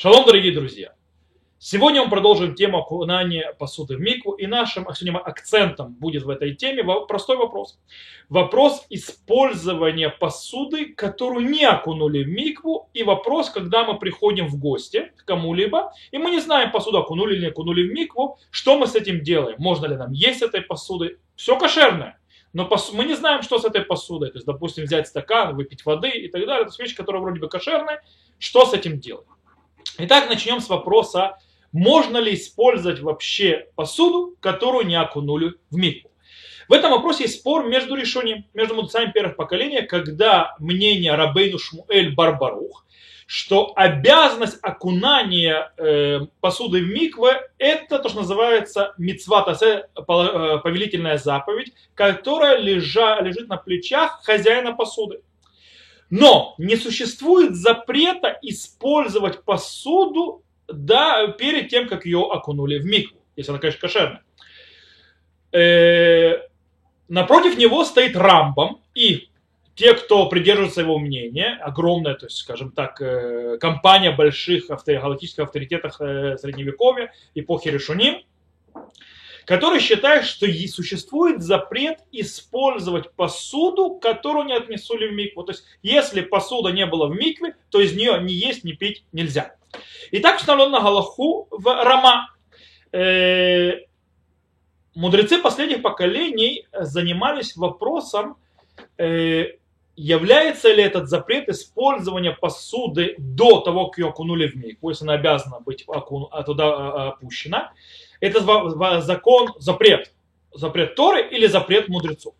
Шалом, дорогие друзья! Сегодня мы продолжим тему окунания посуды в микву, и нашим сегодня акцентом будет в этой теме простой вопрос. Вопрос использования посуды, которую не окунули в микву, и вопрос, когда мы приходим в гости к кому-либо, и мы не знаем, посуду окунули или не окунули в микву, что мы с этим делаем? Можно ли нам есть этой посуды? Все кошерное. Но мы не знаем, что с этой посудой. То есть, допустим, взять стакан, выпить воды и так далее. Это вещи, которые вроде бы кошерные. Что с этим делать? Итак, начнем с вопроса, можно ли использовать вообще посуду, которую не окунули в микву. В этом вопросе есть спор между решением, между мудрецами первых поколения, когда мнение Рабейну Шмуэль Барбарух, что обязанность окунания э, посуды в микве – это то, что называется мицват э, повелительная заповедь, которая лежа, лежит на плечах хозяина посуды. Но не существует запрета использовать посуду да, перед тем, как ее окунули в микву, если она, конечно, кошерная. Э, напротив него стоит Рамбам и те, кто придерживается его мнения, огромная, то есть, скажем так, э, компания больших автор, галактических авторитетов э, Средневековья, эпохи Решуним, который считает, что существует запрет использовать посуду, которую не отнесули в микву. То есть, если посуда не была в микве, то из нее ни есть, ни пить нельзя. И так установлено на Галаху в Рама. Э, мудрецы последних поколений занимались вопросом, э, является ли этот запрет использования посуды до того, как ее окунули в микву, если она обязана быть туда опущена, это закон, запрет. Запрет Торы или запрет мудрецов.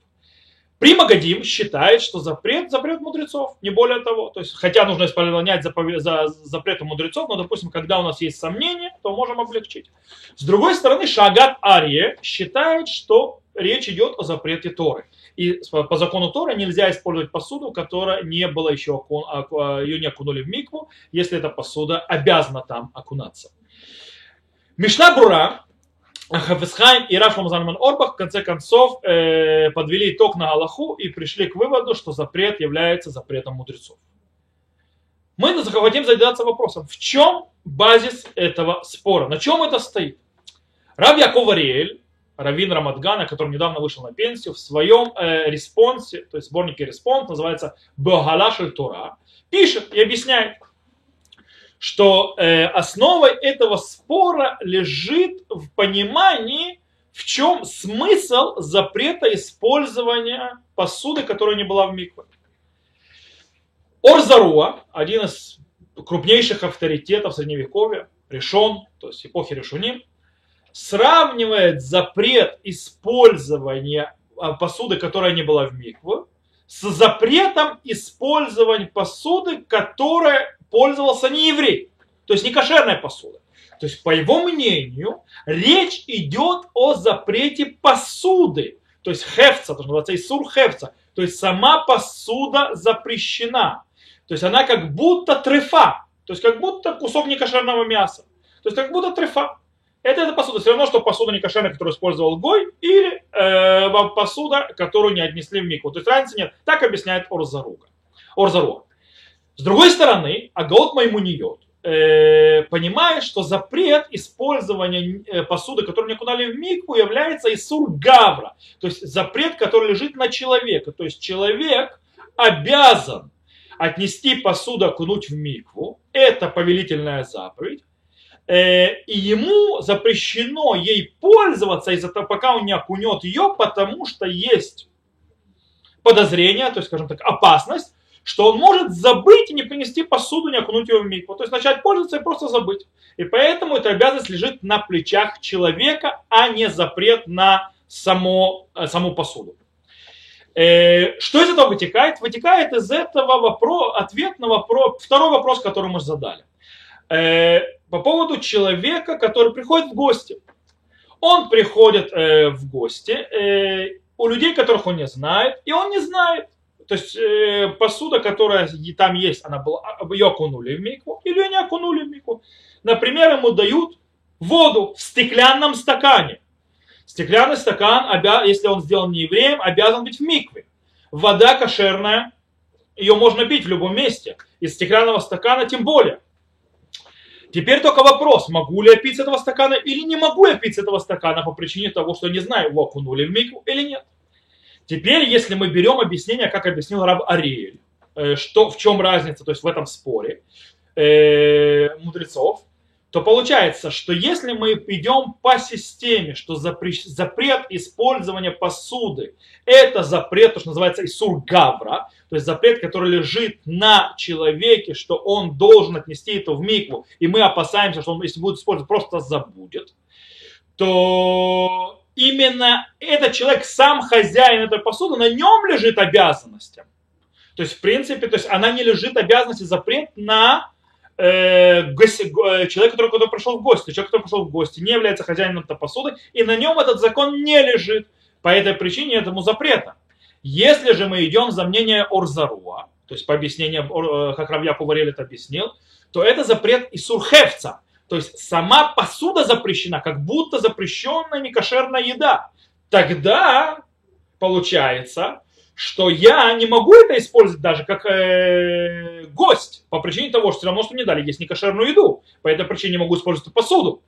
Примагадим считает, что запрет запрет мудрецов, не более того. То есть, хотя нужно исполнять заповед... за запреты мудрецов, но, допустим, когда у нас есть сомнения, то можем облегчить. С другой стороны, Шагат Ария считает, что речь идет о запрете Торы. И по закону Торы нельзя использовать посуду, которая не была еще, ее не окунули в микву, если эта посуда обязана там окунаться. Мишна Бура Хафисхайм и Раф Рамзанман Орбах в конце концов э, подвели итог на Аллаху и пришли к выводу, что запрет является запретом мудрецов. Мы захотим задаться вопросом, в чем базис этого спора, на чем это стоит. Рав Яков Ариэль, Равин Рамадгана, который недавно вышел на пенсию, в своем э, респонсе, то есть сборнике респонс, называется באהלה של תורה, пишет и объясняет, что э, основой этого спора лежит в понимании, в чем смысл запрета использования посуды, которая не была в микве. Орзаруа, один из крупнейших авторитетов Средневековья, решен, то есть эпохи решуним, сравнивает запрет использования а, посуды, которая не была в микве, с запретом использования посуды, которая пользовался не еврей, то есть не кошерная посуда. То есть, по его мнению, речь идет о запрете посуды. То есть хефца, то, что называется исур хефца. То есть сама посуда запрещена. То есть она как будто трефа. То есть как будто кусок некошерного мяса. То есть как будто трефа. Это, это посуда. Все равно, что посуда некошерная, которую использовал Гой, или э, посуда, которую не отнесли в микву. То есть разницы нет. Так объясняет Орзаруга. Орзаруга. С другой стороны, Агаот Маймуниот э, понимает, что запрет использования э, посуды, которую не окунали в микву, является Исур Гавра. То есть запрет, который лежит на человека. То есть человек обязан отнести посуду, окунуть в микву. Это повелительная заповедь. Э, и ему запрещено ей пользоваться, из-за того, пока он не окунет ее, потому что есть подозрение, то есть, скажем так, опасность, что он может забыть и не принести посуду, не окунуть ее в микву. То есть начать пользоваться и просто забыть. И поэтому эта обязанность лежит на плечах человека, а не запрет на само, э, саму посуду. Э, что из этого вытекает? Вытекает из этого вопрос, ответ на вопрос, второй вопрос, который мы задали. Э, по поводу человека, который приходит в гости. Он приходит в гости у людей, которых он не знает, и он не знает, то есть э, посуда, которая там есть, она была, а, ее окунули в микву или ее не окунули в микву. Например, ему дают воду в стеклянном стакане. Стеклянный стакан, если он сделан не евреем, обязан быть в микве. Вода кошерная, ее можно пить в любом месте. Из стеклянного стакана тем более. Теперь только вопрос, могу ли я пить с этого стакана или не могу я пить с этого стакана по причине того, что не знаю, его окунули в микву или нет. Теперь, если мы берем объяснение, как объяснил Раб Ариэль, э, что, в чем разница, то есть в этом споре э, мудрецов, то получается, что если мы идем по системе, что запрет использования посуды, это запрет, то, что называется Исур Гавра, то есть запрет, который лежит на человеке, что он должен отнести это в микву, и мы опасаемся, что он, если будет использовать, просто забудет, то именно этот человек, сам хозяин этой посуды, на нем лежит обязанность. То есть, в принципе, то есть она не лежит обязанности запрет на человек, который, который пришел в гости, человек, который пришел в гости, не является хозяином этой посуды, и на нем этот закон не лежит. По этой причине этому запрета. Если же мы идем за мнение Орзаруа, то есть по объяснению, э, как Равья Куварель это объяснил, то это запрет и сурхевца. То есть сама посуда запрещена, как будто запрещенная некошерная еда. Тогда получается, что я не могу это использовать даже как э, гость, по причине того, что все равно, что мне дали есть некошерную еду. По этой причине не могу использовать посуду.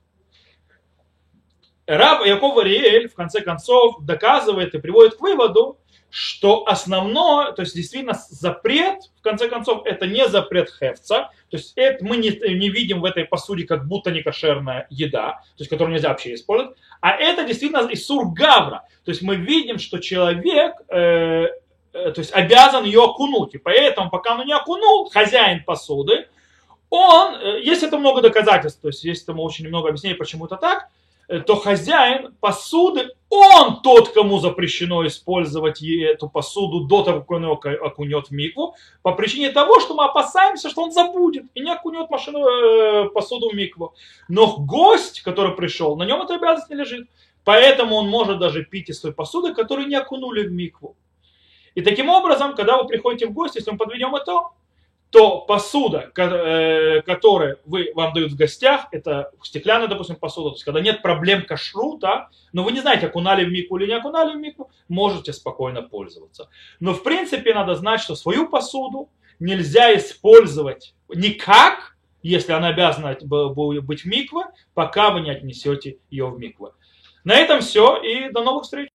Раб Яков Ариэль в конце концов доказывает и приводит к выводу, что основное, то есть действительно запрет, в конце концов, это не запрет хевца, то есть это мы не, не видим в этой посуде как будто некошерная еда, то есть которую нельзя вообще использовать, а это действительно Исур Гавра, то есть мы видим, что человек э, то есть обязан ее окунуть, и поэтому пока он не окунул, хозяин посуды, он, э, есть это много доказательств, то есть есть этому очень много объяснений, почему это так, Э, то хозяин посуды, он тот, кому запрещено использовать эту посуду до того, как он его окунет в микву, по причине того, что мы опасаемся, что он забудет и не окунет машину, э, посуду в микву. Но гость, который пришел, на нем эта обязанность не лежит. Поэтому он может даже пить из той посуды, которую не окунули в микву. И таким образом, когда вы приходите в гости, если мы подведем это, то посуда, э, которую вы, вам дают в гостях, это стеклянная, допустим, посуда, то есть когда нет проблем кашрута, но вы не знаете, окунали в мику или не окунали в мику, можете спокойно пользоваться. Но в принципе надо знать, что свою посуду нельзя использовать никак, если она обязана быть в микве, пока вы не отнесете ее в микве. На этом все и до новых встреч.